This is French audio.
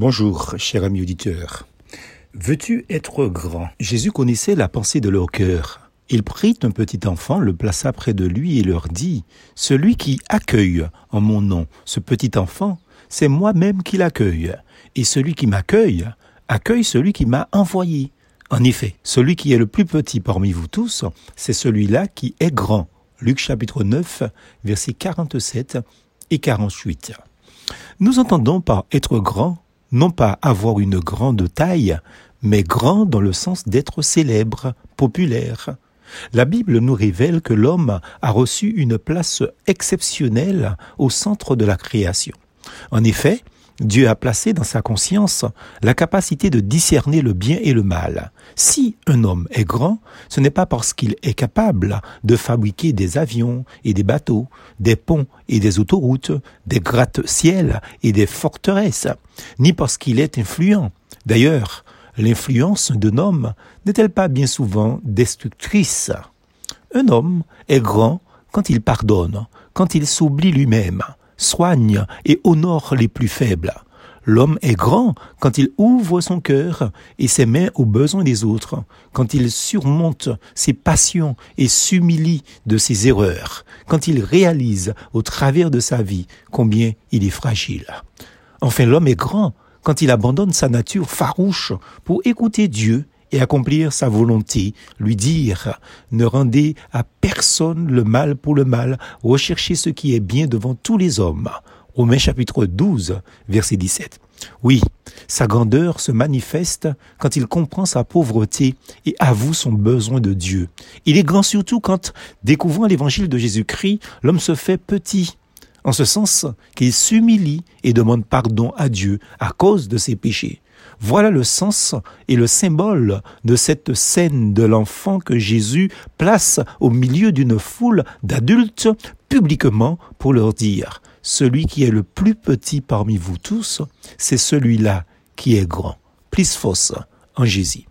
Bonjour, cher ami auditeur. Veux-tu être grand? Jésus connaissait la pensée de leur cœur. Il prit un petit enfant, le plaça près de lui et leur dit, Celui qui accueille en mon nom ce petit enfant, c'est moi-même qui l'accueille. Et celui qui m'accueille, accueille celui qui m'a envoyé. En effet, celui qui est le plus petit parmi vous tous, c'est celui-là qui est grand. Luc chapitre 9, versets 47 et 48. Nous entendons par être grand non pas avoir une grande taille, mais grand dans le sens d'être célèbre, populaire. La Bible nous révèle que l'homme a reçu une place exceptionnelle au centre de la création. En effet, Dieu a placé dans sa conscience la capacité de discerner le bien et le mal. Si un homme est grand, ce n'est pas parce qu'il est capable de fabriquer des avions et des bateaux, des ponts et des autoroutes, des gratte-ciels et des forteresses, ni parce qu'il est influent. D'ailleurs, l'influence d'un homme n'est-elle pas bien souvent destructrice? Un homme est grand quand il pardonne, quand il s'oublie lui-même, soigne et honore les plus faibles. L'homme est grand quand il ouvre son cœur et ses mains aux besoins des autres, quand il surmonte ses passions et s'humilie de ses erreurs, quand il réalise au travers de sa vie combien il est fragile. Enfin, l'homme est grand quand il abandonne sa nature farouche pour écouter Dieu et accomplir sa volonté, lui dire ne rendez à personne le mal pour le mal, recherchez ce qui est bien devant tous les hommes. Romains chapitre 12, verset 17. Oui, sa grandeur se manifeste quand il comprend sa pauvreté et avoue son besoin de Dieu. Il est grand surtout quand, découvrant l'évangile de Jésus-Christ, l'homme se fait petit, en ce sens qu'il s'humilie et demande pardon à Dieu à cause de ses péchés. Voilà le sens et le symbole de cette scène de l'enfant que Jésus place au milieu d'une foule d'adultes publiquement pour leur dire, celui qui est le plus petit parmi vous tous, c'est celui-là qui est grand. Plus fausse en Jésus.